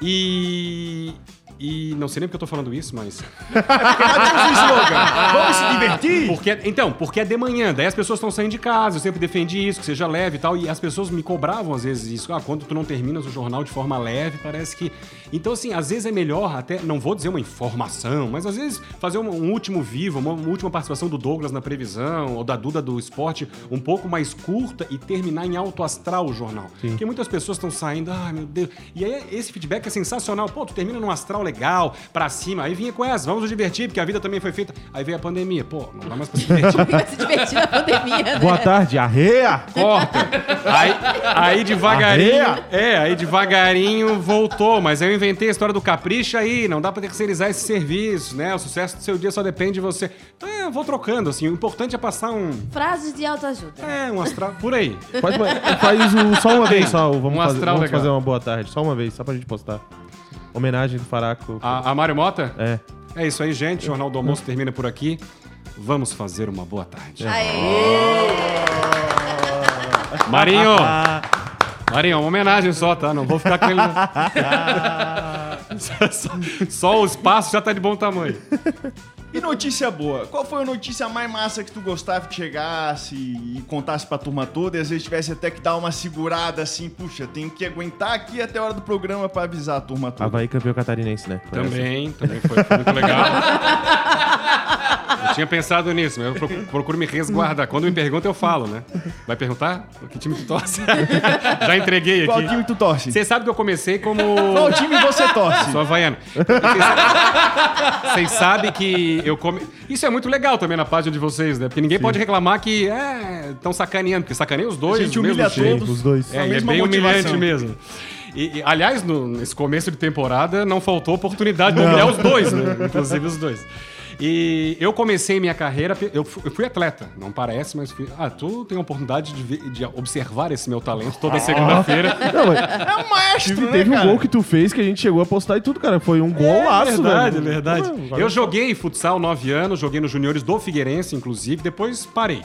E. E não sei nem porque eu tô falando isso, mas. Cadê o slogan? Vamos se divertir? Porque, então, porque é de manhã, daí as pessoas estão saindo de casa, eu sempre defendi isso, que seja leve e tal, e as pessoas me cobravam às vezes isso. Ah, quando tu não terminas o jornal de forma leve, parece que. Então, assim, às vezes é melhor até, não vou dizer uma informação, mas às vezes fazer um, um último vivo, uma, uma última participação do Douglas na previsão, ou da Duda do esporte, um pouco mais curta e terminar em alto astral o jornal. Porque muitas pessoas estão saindo, ai meu Deus. E aí esse feedback é sensacional. Pô, tu termina num astral legal, pra cima, aí vinha com essa, vamos nos divertir, porque a vida também foi feita. Aí veio a pandemia, pô, não dá mais pra se divertir. Vai se divertir na pandemia, né? Boa tarde, arreia! corta. Aí, aí devagarinho. Arreia. É, aí devagarinho voltou. Mas eu inventei a história do capricho aí. Não dá pra terceirizar esse serviço, né? O sucesso do seu dia só depende de você. Então é, eu vou trocando, assim. O importante é passar um. Frases de autoajuda. É, um astral. Por aí. Faz, uma- faz só uma vez, só. o Vamos, Um fazer, astral vamos legal. fazer uma boa tarde. Só uma vez, só pra gente postar. Homenagem do Faraco. A, a Mário Mota? É. É isso aí, gente. O Jornal do Almoço termina por aqui. Vamos fazer uma boa tarde. Marinho! Marinho, uma homenagem só, tá? Não vou ficar com ele. só, só- só o espaço já tá de bom tamanho. E notícia boa? Qual foi a notícia mais massa que tu gostava que chegasse e contasse pra turma toda e às vezes tivesse até que dar uma segurada assim, puxa, tenho que aguentar aqui até a hora do programa pra avisar a turma toda. Havaí campeão catarinense, né? Foi essa. Também, também foi, foi muito legal. Eu tinha pensado nisso, mas eu procuro, procuro me resguardar. Quando me pergunta, eu falo, né? Vai perguntar? Que time tu torce? Já entreguei Qual aqui. time tu torce? Você sabe que eu comecei como. Qual time você torce? Sou havaiano. Vocês sabem- que eu come... Isso é muito legal também na página de vocês, né? Porque ninguém pode reclamar que é, estão sacaneando, porque sacaneia os dois. A gente humilha todos. Os dois. É, e é bem motivação. humilhante mesmo. E, e, aliás, no- nesse começo de temporada não faltou oportunidade de humilhar os dois, né? Inclusive os dois. E eu comecei minha carreira, eu fu- eu fui atleta, não parece, mas fui. Ah, tu tem a oportunidade de, ver- de observar esse meu talento toda segunda-feira. Não, mas É um maestro, teve, né, teve um gol que tu fez que a gente chegou a postar e tudo, cara. Foi um É golaço, verdade, velho. é verdade. Valeu. Eu joguei futsal nove anos, joguei nos juniores do Figueirense, inclusive, depois parei.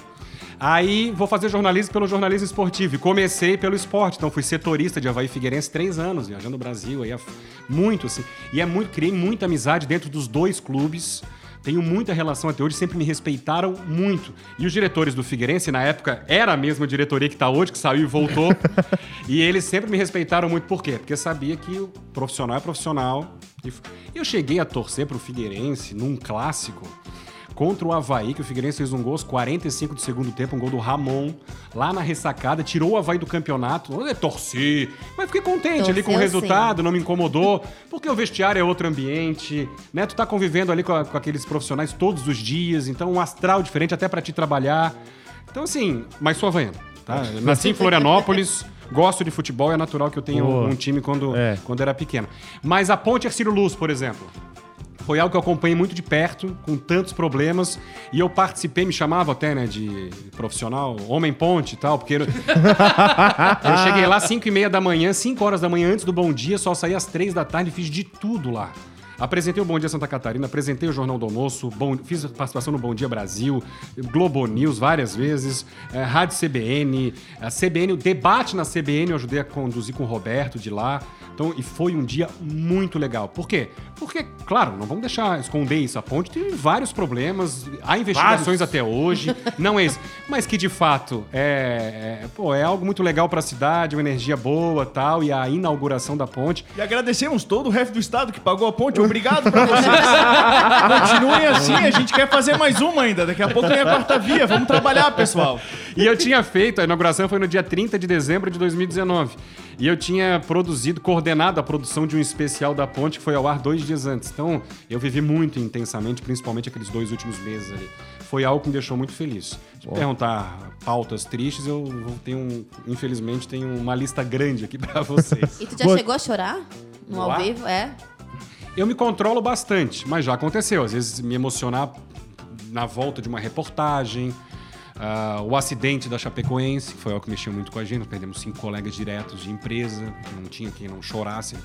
Aí vou fazer jornalismo pelo jornalismo esportivo. E comecei pelo esporte. Então fui setorista de Havaí Figueirense três anos, viajando o Brasil. Aí, é muito, assim. E é muito, criei muita amizade dentro dos dois clubes. Tenho muita relação até hoje, sempre me respeitaram muito. E os diretores do Figueirense, na época, era a mesma diretoria que está hoje, que saiu e voltou. e eles sempre me respeitaram muito. Por quê? Porque sabia que o profissional é profissional. E eu cheguei a torcer pro Figueirense num clássico contra o Havaí, que o Figueirense fez um gol aos 45 do segundo tempo, um gol do Ramon, lá na ressacada, tirou o Havaí do campeonato. Eu torci, mas fiquei contente ali com o Torceu resultado, não me incomodou, porque o vestiário é outro ambiente, né? Tu tá convivendo ali com, a- com aqueles profissionais todos os dias, então um astral diferente até pra te trabalhar. Então, assim, mas sou havaiano, tá? Eu Nasci em Florianópolis. Gosto de futebol, é natural que eu tenha um, um time quando, É. quando era pequeno. Mas a Ponte Ercílio Luz, por exemplo, foi algo que eu acompanhei muito de perto, com tantos problemas, e eu participei, me chamava até, né, de profissional, homem ponte e tal, porque eu, eu cheguei lá às 5 e meia da manhã, 5 horas da manhã antes do Bom Dia, só saí às 3 da tarde, fiz de tudo lá. Apresentei o Bom Dia Santa Catarina, apresentei o Jornal do Almoço, bom- fiz participação no Bom Dia Brasil, Globo News várias vezes, eh, Rádio CBN, a CBN, o debate na CBN eu ajudei a conduzir com o Roberto de lá. Então, e foi um dia muito legal. Por quê? Porque, claro, não vamos deixar esconder isso. A ponte tem vários problemas, há investigações até hoje, não é isso. Mas que de fato é, é, pô, é algo muito legal para a cidade, uma energia boa tal, e a inauguração da ponte. E agradecemos todo o ref do estado que pagou a ponte. Obrigado pra vocês. Continuem assim, a gente quer fazer mais uma ainda. Daqui a pouco tem a quarta via. Vamos trabalhar, pessoal. E eu tinha feito, a inauguração foi no dia 30 de dezembro de 2019. E eu tinha produzido, coordenado a produção de um especial da ponte que foi ao ar dois dias antes. Então, eu vivi muito intensamente, principalmente aqueles dois últimos meses ali. Foi algo que me deixou muito feliz. Se perguntar pautas tristes, eu um. Infelizmente, tenho uma lista grande aqui pra vocês. E tu já Boa. chegou a chorar? No ao vivo? É. Eu me controlo bastante, mas já aconteceu. Às vezes me emocionar na volta de uma reportagem. Ah, o acidente da Chapecoense, que foi algo que mexeu muito com a gente. Perdemos cinco colegas diretos de empresa, não tinha quem não chorasse.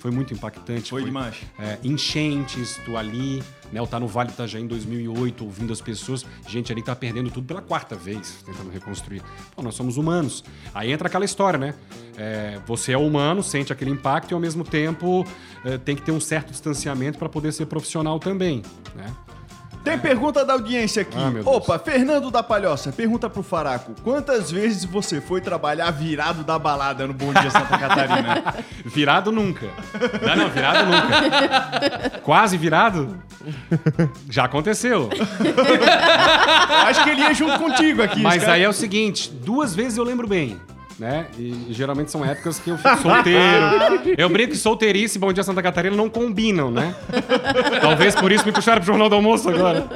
Foi muito impactante. Foi demais. é, enchentes, tu ali, né? Eu tá no Vale Itajaí em 2008, ouvindo as pessoas, gente ali que tá perdendo tudo pela quarta vez, tentando reconstruir. Pô, nós somos humanos. Aí entra aquela história, né? É, você é humano, sente aquele impacto e ao mesmo tempo é, tem que ter um certo distanciamento para poder ser profissional também, né? Tem pergunta da audiência aqui. Ah. Opa, Fernando da Palhoça, pergunta pro Faraco. Quantas vezes você foi trabalhar virado da balada no Bom Dia Santa Catarina? Virado nunca. Não, não, virado nunca. Quase virado? Já aconteceu. Acho que ele ia junto contigo aqui. Mas aí é o seguinte, duas vezes eu lembro bem. Né? E geralmente são épocas que eu fico solteiro. Eu brinco que solteirice e Bom Dia Santa Catarina não combinam, né? Talvez por isso me puxaram pro Jornal do Almoço agora.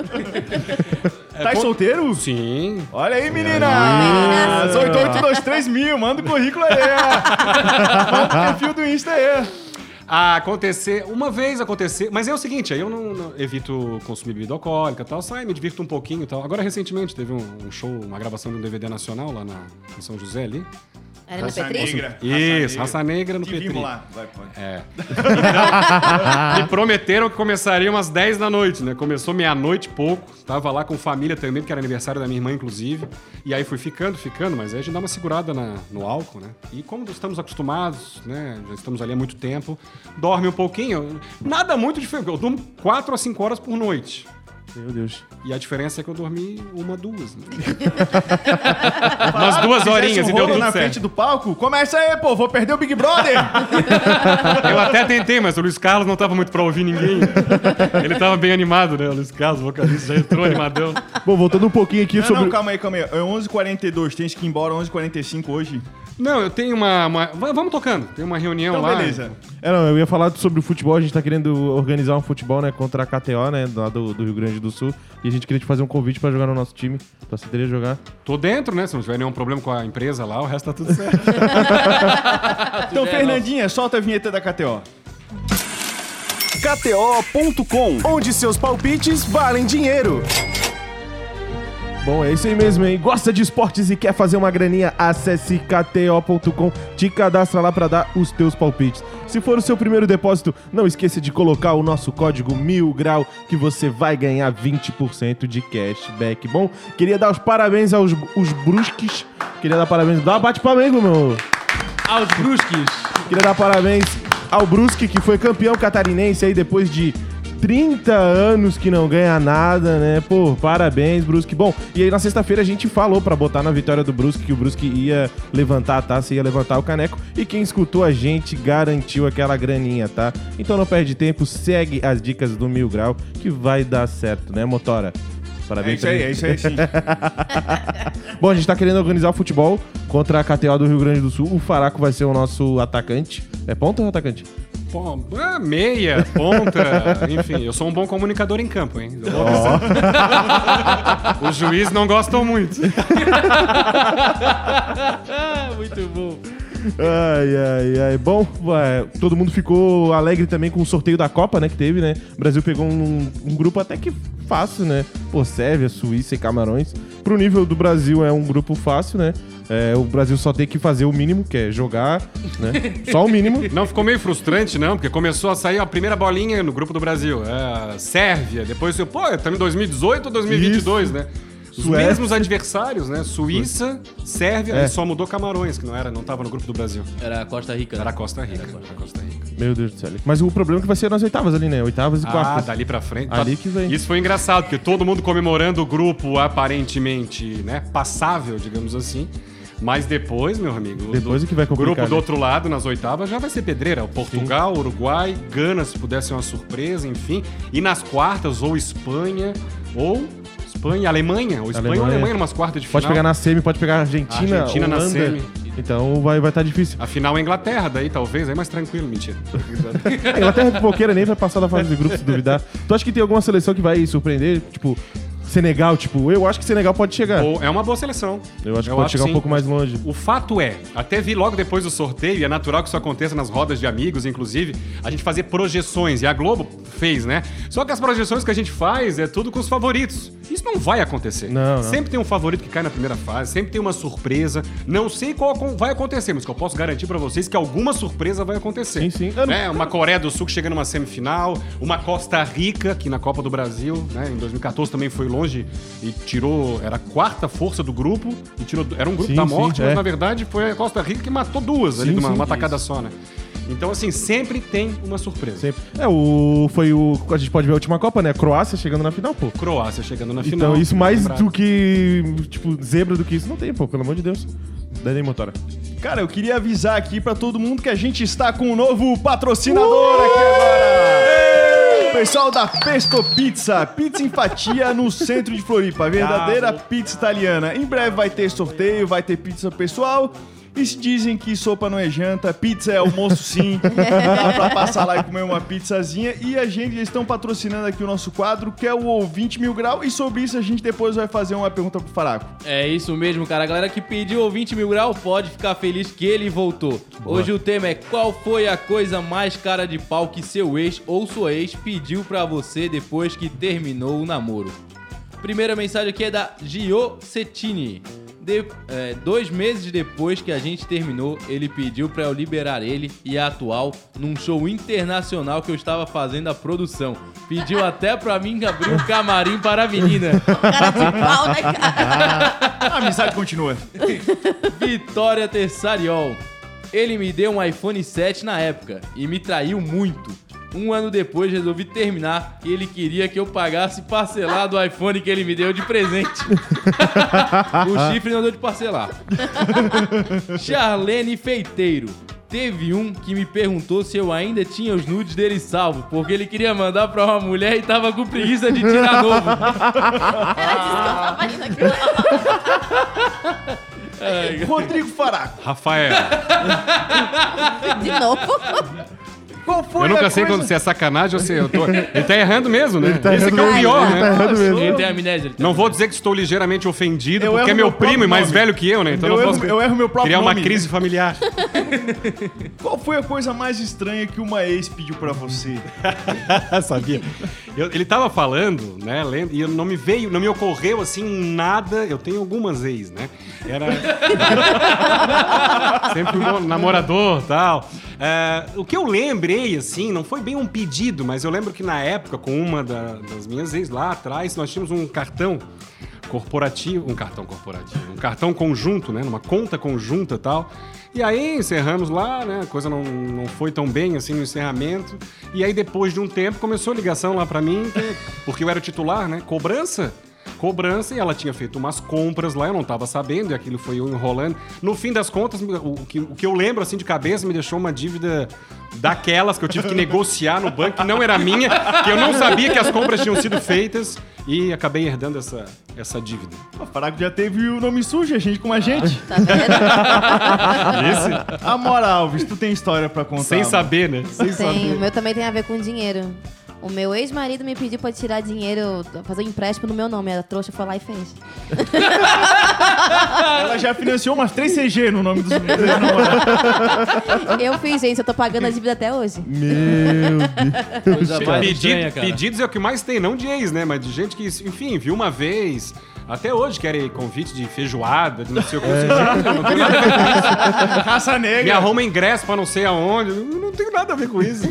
Tá solteiro? Sim. Olha aí, meninas! 8823 mil, manda o currículo aí. ó. Manda o perfil do Insta aí. Acontecer, uma vez acontecer, mas é o seguinte, aí eu não, não- evito consumir bebida alcoólica e tal, saio, me divirto um pouquinho e tal. Agora, recentemente, teve um, um show, uma gravação de um DVD nacional lá na, em São José ali. Era no Raça Petri? Negra. Isso, Raça Negra no Te Petri. vimos lá. Vai, pode. É. Me prometeram que começaria umas 10 da noite, né? Começou meia-noite e pouco. Tava lá com família também, porque era aniversário da minha irmã, inclusive. E aí fui ficando, ficando, mas aí a gente dá uma segurada na- no álcool, né? E como estamos acostumados, né? Já estamos ali há muito tempo, dorme um pouquinho. Nada muito diferente. Eu durmo 4 a 5 horas por noite. Meu Deus. E a diferença é que eu dormi uma, duas. Né? Umas duas horinhas um e deu tudo na certo. frente do palco. Começa aí, pô. Vou perder o Big Brother. Eu até tentei, mas o Luiz Carlos não tava muito pra ouvir ninguém. Ele tava bem animado, né? O Luiz Carlos, o vocalista, já entrou animadão. Bom, voltando um pouquinho aqui não, sobre. não, calma aí, calma aí. É 11h42. Tens que ir embora 11h45 hoje. Não, eu tenho uma. uma- va- Vamos tocando. Tem uma reunião Então, lá. beleza. É, não, eu ia falar sobre o futebol. A gente tá querendo organizar um futebol, né, contra a KTO, né, lá do, do Rio Grande do Sul. E a gente queria te fazer um convite pra jogar no nosso time. Tu aceitaria jogar? Tô dentro, né? Se não tiver nenhum problema com a empresa lá, o resto tá tudo certo. Então, Fernandinha, solta a vinheta da KTO. KTO.com, onde seus palpites valem dinheiro. Bom, é isso aí mesmo, hein? Gosta de esportes e quer fazer uma graninha? Acesse kto.com, te cadastra lá pra dar os teus palpites. Se for o seu primeiro depósito, não esqueça de colocar o nosso código mil grau que você vai ganhar 20% de cashback. Bom, queria dar os parabéns aos os brusques. Queria dar parabéns. Dá um bate palmego, meu. Aos brusques. Queria dar parabéns ao Brusque, que foi campeão catarinense aí depois de 30 anos que não ganha nada, né? Pô, parabéns, Brusque. Bom, e aí na sexta-feira a gente falou pra botar na vitória do Brusque que o Brusque ia levantar a taça, ia levantar o caneco. E quem escutou a gente garantiu aquela graninha, tá? Então não perde tempo, segue as dicas do Mil Grau que vai dar certo, né, Motora? É Parabéns isso aí, é isso aí sim. Bom, a gente tá querendo organizar o futebol contra a KTO do Rio Grande do Sul. O Faraco vai ser o nosso atacante. É ponta ou atacante? É, meia, ponta, enfim, eu sou um bom comunicador em campo, hein? Avisar. Os juízes não gostam muito. Muito bom. Ai, ai, ai. Bom, ué, todo mundo ficou alegre também com o sorteio da Copa, né, que teve, né? O Brasil pegou um, um grupo até que fácil, né? Pô, Sérvia, Suíça e Camarões. Pro nível do Brasil é um grupo fácil, né? É, o Brasil só tem que fazer o mínimo, que é jogar, né? Só o mínimo. Não ficou meio frustrante, não, porque começou a sair a primeira bolinha no grupo do Brasil. É, Sérvia, depois, pô, estamos em 2018 ou 2022, né? Os Suécia. mesmos adversários, né? Suíça, Sérvia, É. e só mudou Camarões, que não era, não tava no grupo do Brasil. Era Costa Rica. né? Era Costa Rica. Era Costa Rica. Meu Deus do céu. Mas o problema é que vai ser nas oitavas ali, né? Oitavas e Ah, quartas. dali pra frente. Ali que vem. Isso foi engraçado, porque todo mundo comemorando o grupo aparentemente, né, passável, digamos assim. Mas depois, meu amigo, Depois do, é que vai o complicar, grupo do né? outro lado, nas oitavas, já vai ser pedreira. O Portugal, Uruguai, Gana, se puder ser uma surpresa, enfim. E nas quartas, ou Espanha, ou Espanha, Alemanha. Ou Espanha ou Alemanha. Numas quartas de Pode final. pegar na semi, pode pegar a Argentina, Argentina na Holanda. semi. Então vai estar tá difícil. A final é Inglaterra, daí talvez, aí mais tranquilo, mentira. A Inglaterra é pipoqueira, nem vai passar da fase de grupo se duvidar. Tu acha que tem alguma seleção que vai surpreender? Tipo, Senegal, tipo, eu acho que Senegal pode chegar. Ou- é uma boa seleção. Eu acho que pode chegar um sim. pouco mais longe. O fato é, até vi logo depois do sorteio, e é natural que isso aconteça nas rodas de amigos, inclusive, a gente fazer projeções. E a Globo fez, né? Só que as projeções que a gente faz é tudo com os favoritos. Isso não vai acontecer. Não, não. Sempre tem um favorito que cai na primeira fase, sempre tem uma surpresa. Não sei qual vai acontecer, mas que eu posso garantir pra vocês que alguma surpresa vai acontecer. Sim, sim. Eu não- Né? Uma Coreia do Sul que chega numa semifinal, uma Costa Rica, que na Copa do Brasil, né, em 2014 também foi longe e tirou, era a quarta força do grupo, e tirou, era um grupo Sim, da sim, morte, é. mas na verdade foi a Costa Rica que matou duas ali Sim, de uma, sim. uma tacada só, né? Então, assim, sempre tem uma surpresa. Sempre. É, o. Foi o. A gente pode ver a última Copa, né? Croácia chegando na final, pô. Croácia chegando na final. Então, isso mais Lembrado. do que. Tipo, zebra do que isso não tem, pô, pelo amor de Deus. Daí, motora. Cara, eu queria avisar aqui pra todo mundo que a gente está com um novo patrocinador aqui agora. Pessoal da Pesto Pizza, pizza em fatia no centro de Floripa, verdadeira pizza italiana. Em breve vai ter sorteio, vai ter pizza pessoal. E se dizem que sopa não é janta, pizza é almoço sim. Dá pra passar lá e comer uma pizzazinha. E a gente, eles estão patrocinando aqui o nosso quadro, que é o Ouvinte Mil Grau. E sobre isso a gente depois vai fazer uma pergunta pro Faraco. É isso mesmo, cara. A galera que pediu o 20 mil grau pode ficar feliz que ele voltou. Hoje o tema é qual foi a coisa mais cara de pau que seu ex ou sua ex pediu pra você depois que terminou o namoro. Primeira mensagem aqui é da Gio Cettini. De- é, dois meses depois que a gente terminou, ele pediu pra eu liberar ele e a atual num show internacional que eu estava fazendo a produção. Pediu até pra mim abrir um camarim para a menina. Cara de pau, né, cara? A amizade continua. Vitória Tessariol. Ele me deu um iPhone 7 na época e me traiu muito. Um ano depois resolvi terminar e ele queria que eu pagasse parcelado o iPhone que ele me deu de presente. o chifre não deu de parcelar. Charlene Feiteiro. Teve um que me perguntou se eu ainda tinha os nudes dele salvo, porque ele queria mandar pra uma mulher e tava com preguiça de tirar novo. Era disso que eu tava indo aqui. Rodrigo Faraco. Rafael, De novo. qual foi Eu nunca sei coisa... quando se é sacanagem ou se eu tô. Ele tá errando mesmo, né? tá Esse aqui é o pior, mesmo. né? Tá errando mesmo. Ele tem amnésia. ele tem Não vou dizer que estou ligeiramente ofendido, Eu porque é meu meu primo e mais nome. velho que eu, né? Então Eu não erro- posso eu erro meu próprio criar uma nome. crise familiar. Qual foi a coisa mais estranha que uma ex pediu pra você? Sabia? Eu- ele tava falando, né? lendo, e não me veio, não me ocorreu assim nada. Eu tenho algumas ex, né? Era. Sempre bom namorador tal. É, o que eu lembrei, assim, não foi bem um pedido, mas eu lembro que na época, com uma da- das minhas ex lá atrás, nós tínhamos um cartão corporativo, um cartão corporativo, um cartão conjunto, né? Numa conta conjunta tal. E aí encerramos lá, né? A coisa não, não foi tão bem assim no encerramento. E aí depois de um tempo começou a ligação lá pra mim, que- porque eu era o titular, né? Cobrança. Cobrança e ela tinha feito umas compras lá, eu não tava sabendo, e aquilo foi eu enrolando. No fim das contas, o que, o que eu lembro assim de cabeça me deixou uma dívida daquelas que eu tive que negociar no banco, que não era minha, que eu não sabia que as compras tinham sido feitas e acabei herdando essa, essa dívida. O Faraco já teve o nome sujo, a gente como a gente. Tá vendo? Amora Alves, tu tem história pra contar? Sem mano? saber, né? Sem Tem, saber. o meu também tem a ver com dinheiro. O meu ex-marido me pediu pra tirar dinheiro, fazer um empréstimo no meu nome. A trouxa foi lá e fez. Ela já financiou umas 3 CG no nome dos dos namorados. Eu fiz, gente, eu tô pagando a dívida até hoje. Meu Deus. Coisa mais Pedido- estranha, cara. pedidos é o que mais tem, não de ex, né? Mas de gente que, enfim, viu uma vez. Até hoje querem convite de feijoada, de não sei o que. É. Não tenho nada a ver com isso. Raça Me negra. arruma ingresso pra não sei aonde. Eu não tenho nada a ver com isso.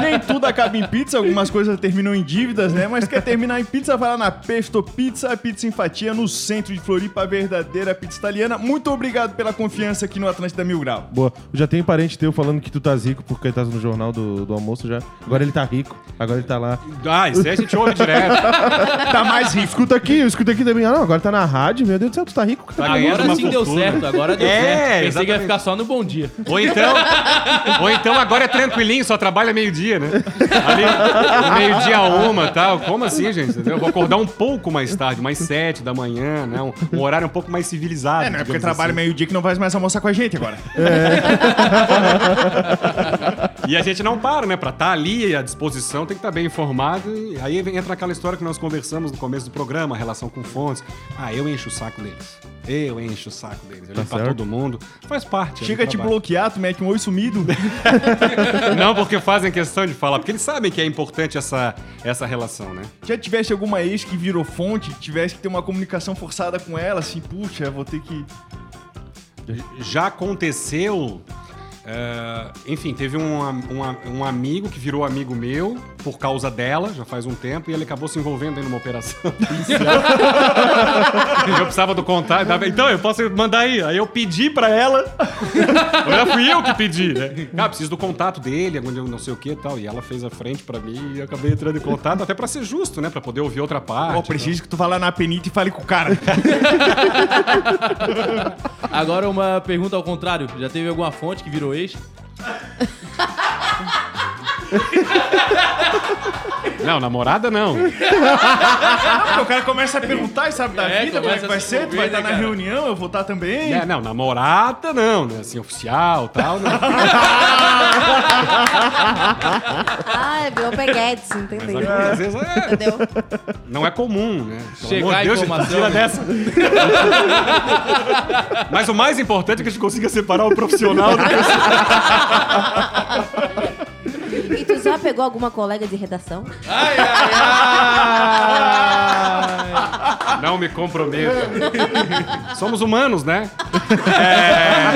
Nem tudo acaba em pizza, algumas coisas terminam em dívidas, né? Mas quer terminar em pizza, vai lá na Pesto Pizza, pizza em fatia, no centro de Floripa, a verdadeira pizza italiana. Muito obrigado pela confiança aqui no Atlântida Mil Grau. Boa. Eu já tenho parente teu falando que tu estás rico porque estás no jornal do, do almoço já. Agora ele tá rico. Agora ele tá lá. Ah, isso aí a gente ouve direto. Tá mais rico. Escuta aqui, eu aqui também. Ah, não, agora tá na rádio. Meu Deus do céu, tu tá rico, cara. Tá Agora sim deu certo, agora deu É, certo. Pensei que ia exatamente. ficar só no bom dia. Ou então, ou então agora é tranquilinho, só trabalha meio-dia, né? Ali, meio-dia a uma e tal. Como assim, gente? Eu Vou acordar um pouco mais tarde, mais sete da manhã, né? Um, um horário um pouco mais civilizado. É, não é porque digamos trabalha assim. meio-dia que não vai mais almoçar com a gente agora. E a gente não para, né? Pra estar ali à disposição, tem que estar bem informado. E aí entra aquela história que nós conversamos no começo do programa, a relação com fontes. Ah, eu encho o saco deles. Eu encho o saco deles. Eu ligo pra todo mundo. Faz parte. é Chega a te bloquear, tu mete um oi sumido. Não porque fazem questão de falar, porque eles sabem que é importante essa, essa relação, né? Já tivesse alguma ex que virou fonte, tivesse que ter uma comunicação forçada com ela, assim, puxa, vou ter que. Já aconteceu. É, enfim, teve um, um, um amigo que virou amigo meu por causa dela, já faz um tempo, e ele acabou se envolvendo aí numa operação policial. eu precisava do contato. dava- Então, eu posso mandar aí. Aí eu pedi pra ela. Agora fui eu que pedi, né? Ah, preciso do contato dele, não sei o que e tal. E ela fez a frente pra mim e eu acabei entrando em contato, até pra ser justo, né? Pra poder ouvir outra parte. Ó, preciso que tu vá lá na penita e fale com o cara. Agora uma pergunta ao contrário. Já teve alguma fonte que virou ex? Não, namorada não. Porque o cara começa a perguntar e sabe da É, vida, como é que vai a se ser, tu vai estar né, na cara? reunião, eu vou estar também. É, não, namorada não, né? Assim, oficial tal, né? Ah, virou peguetes, entendeu? Às vezes é, Entendeu? não é comum, né? Pelo Chegar amor de a Deus, informação, tira né? dessa. Mas o mais importante é que a gente consiga separar o profissional do E tu já pegou alguma colega de redação? Ai, ai, ai. Não me comprometa. Somos humanos, né? É,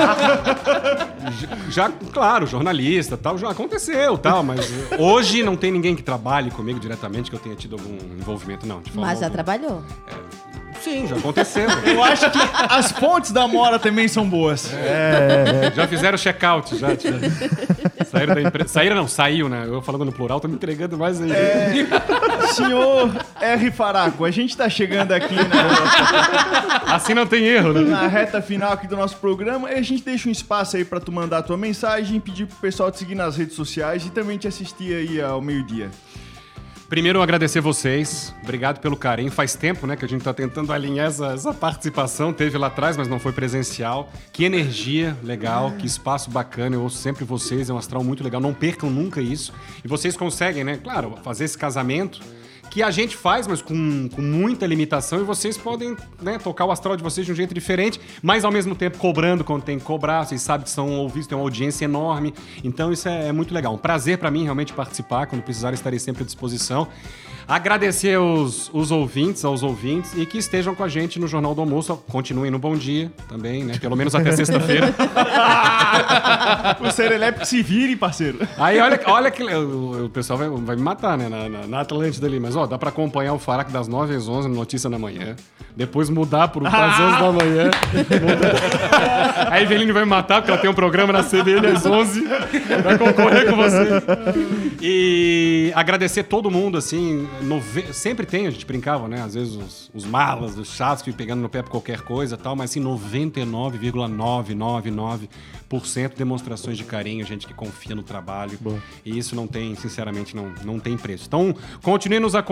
já, claro, jornalista tal, já aconteceu tal, mas hoje não tem ninguém que trabalhe comigo diretamente que eu tenha tido algum envolvimento, não. de forma Mas já alguma. trabalhou. Sim, já aconteceu. Eu acho que as fontes da Mora também são boas. Já fizeram check-out, já. já. Saíram da empresa. Saíram não, saiu, né? Eu falando no plural, tô me entregando mais aí. Senhor R. Faraco, a gente tá chegando aqui na, Assim não tem erro, né? na reta final aqui do nosso programa e a gente deixa um espaço aí pra tu mandar a tua mensagem, pedir pro pessoal te seguir nas redes sociais e também te assistir aí ao meio-dia. Primeiro, agradecer vocês. Obrigado pelo carinho. Faz tempo, né, que a gente tá tentando alinhar essa, essa participação. Teve lá atrás, mas não foi presencial. Que energia legal, que espaço bacana. Eu ouço sempre vocês, é um astral muito legal. Não percam nunca isso. E vocês conseguem, né, claro, fazer esse casamento que a gente faz, mas com, com muita limitação, e vocês podem né, tocar o astral de vocês de um jeito diferente, mas ao mesmo tempo cobrando quando tem que cobrar. Vocês sabem que são ouvidos, tem uma audiência enorme. Então isso é, é muito legal. Um prazer para mim realmente participar. Quando precisar, estarei sempre à disposição. Agradecer os, os ouvintes, aos ouvintes, e que estejam com a gente no Jornal do Almoço. Continuem no Bom Dia também, né? Pelo menos até sexta-feira. o Serelepe se vire, parceiro. Aí olha, olha que. O, o pessoal vai, vai me matar, né? Na, na, na Atlântida ali. Mas ó, dá pra acompanhar o Faraco das 9 às 11 no Notícia da Manhã. Depois mudar pro, pras 11 da manhã. A Eveline vai me matar porque ela tem um programa na CBN às 11. Vai concorrer com você. E agradecer todo mundo, assim. nove- Sempre tem, a gente brincava, né? Às vezes os, os malas, os chatos que pegando no pé por qualquer coisa e tal, mas assim, 99,999% demonstrações de carinho, gente que confia no trabalho. E isso não tem, sinceramente, não, não tem preço. Então, continue nos acompanhando.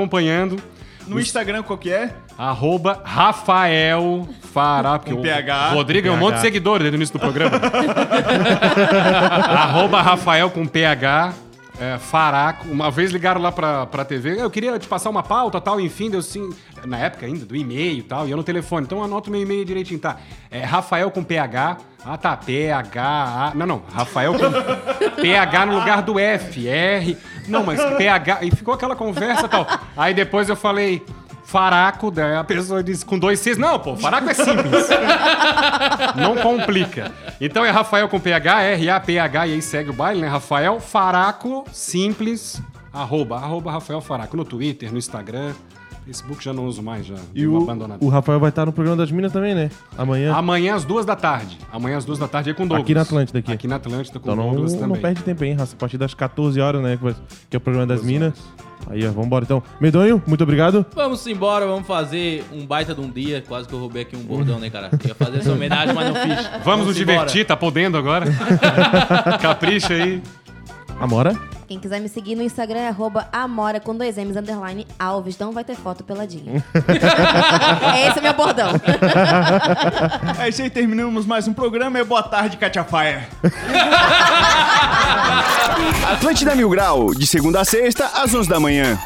No Instagram, qual que é? Arroba Rafael Fará. porque Com o PH. Rodrigo é um monte de seguidores desde o início do programa. Arroba Rafael com PH. É, Faraco. Uma vez ligaram lá pra, pra TV, eu queria te passar uma pauta tal, enfim, deu sim. Na época ainda, do e-mail e tal, e eu no telefone. Então anota o meu e-mail direitinho, tá? É Rafael com PH. Ah, tá. PH. Não, não. Rafael com PH no lugar do F. R. Não, mas PH. E ficou aquela conversa e tal. Aí depois eu falei. Faraco, daí a pessoa disse com dois Cs. Não, pô, Faraco é simples. Não complica. Então é Rafael com PH, R-A-P-H, e aí segue o baile, né? Rafael Faraco, simples, arroba, arroba Rafael Faraco. No Twitter, no Instagram. Facebook já não uso mais, já. E o, o Rafael vai estar no programa das Minas também, né? Amanhã. Amanhã às duas da tarde. Amanhã às duas da tarde aí com Douglas. Aqui na Atlântida, aqui. Aqui na Atlântida com Então não, Douglas não também. perde tempo, hein, Raça? A partir das 14 horas, né? Que é o programa das 14 Minas. Aí, ó, vambora então. Medonho, muito obrigado. Vamos embora, vamos fazer um baita de um dia. Quase que eu roubei aqui um bordão, né, cara? Ia fazer essa homenagem, mas não fiz. Vamos nos embora. divertir, tá podendo agora. Capricha aí. Amora? Quem quiser me seguir no Instagram é arroba amora com dois M's underline Alves. Não vai ter foto peladinha. Esse é meu bordão. É isso aí, terminamos mais um programa. E boa tarde, Katia Fire. Atlântida Mil Grau, de segunda a sexta, às 11 da manhã.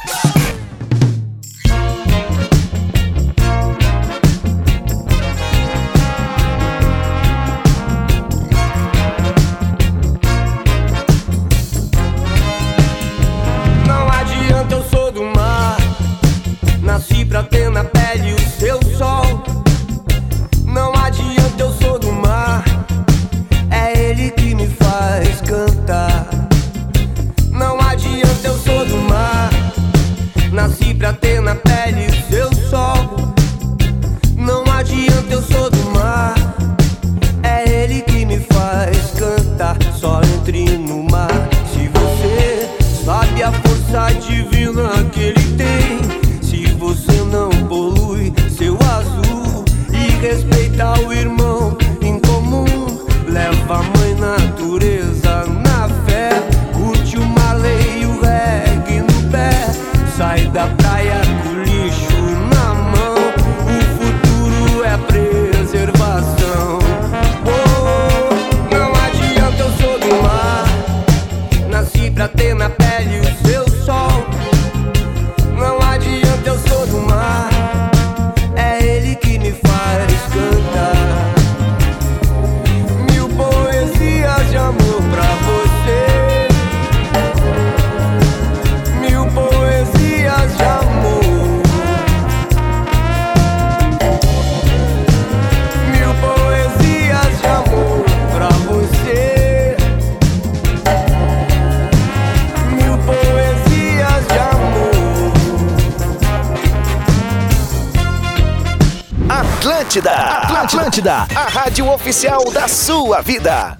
Sua vida.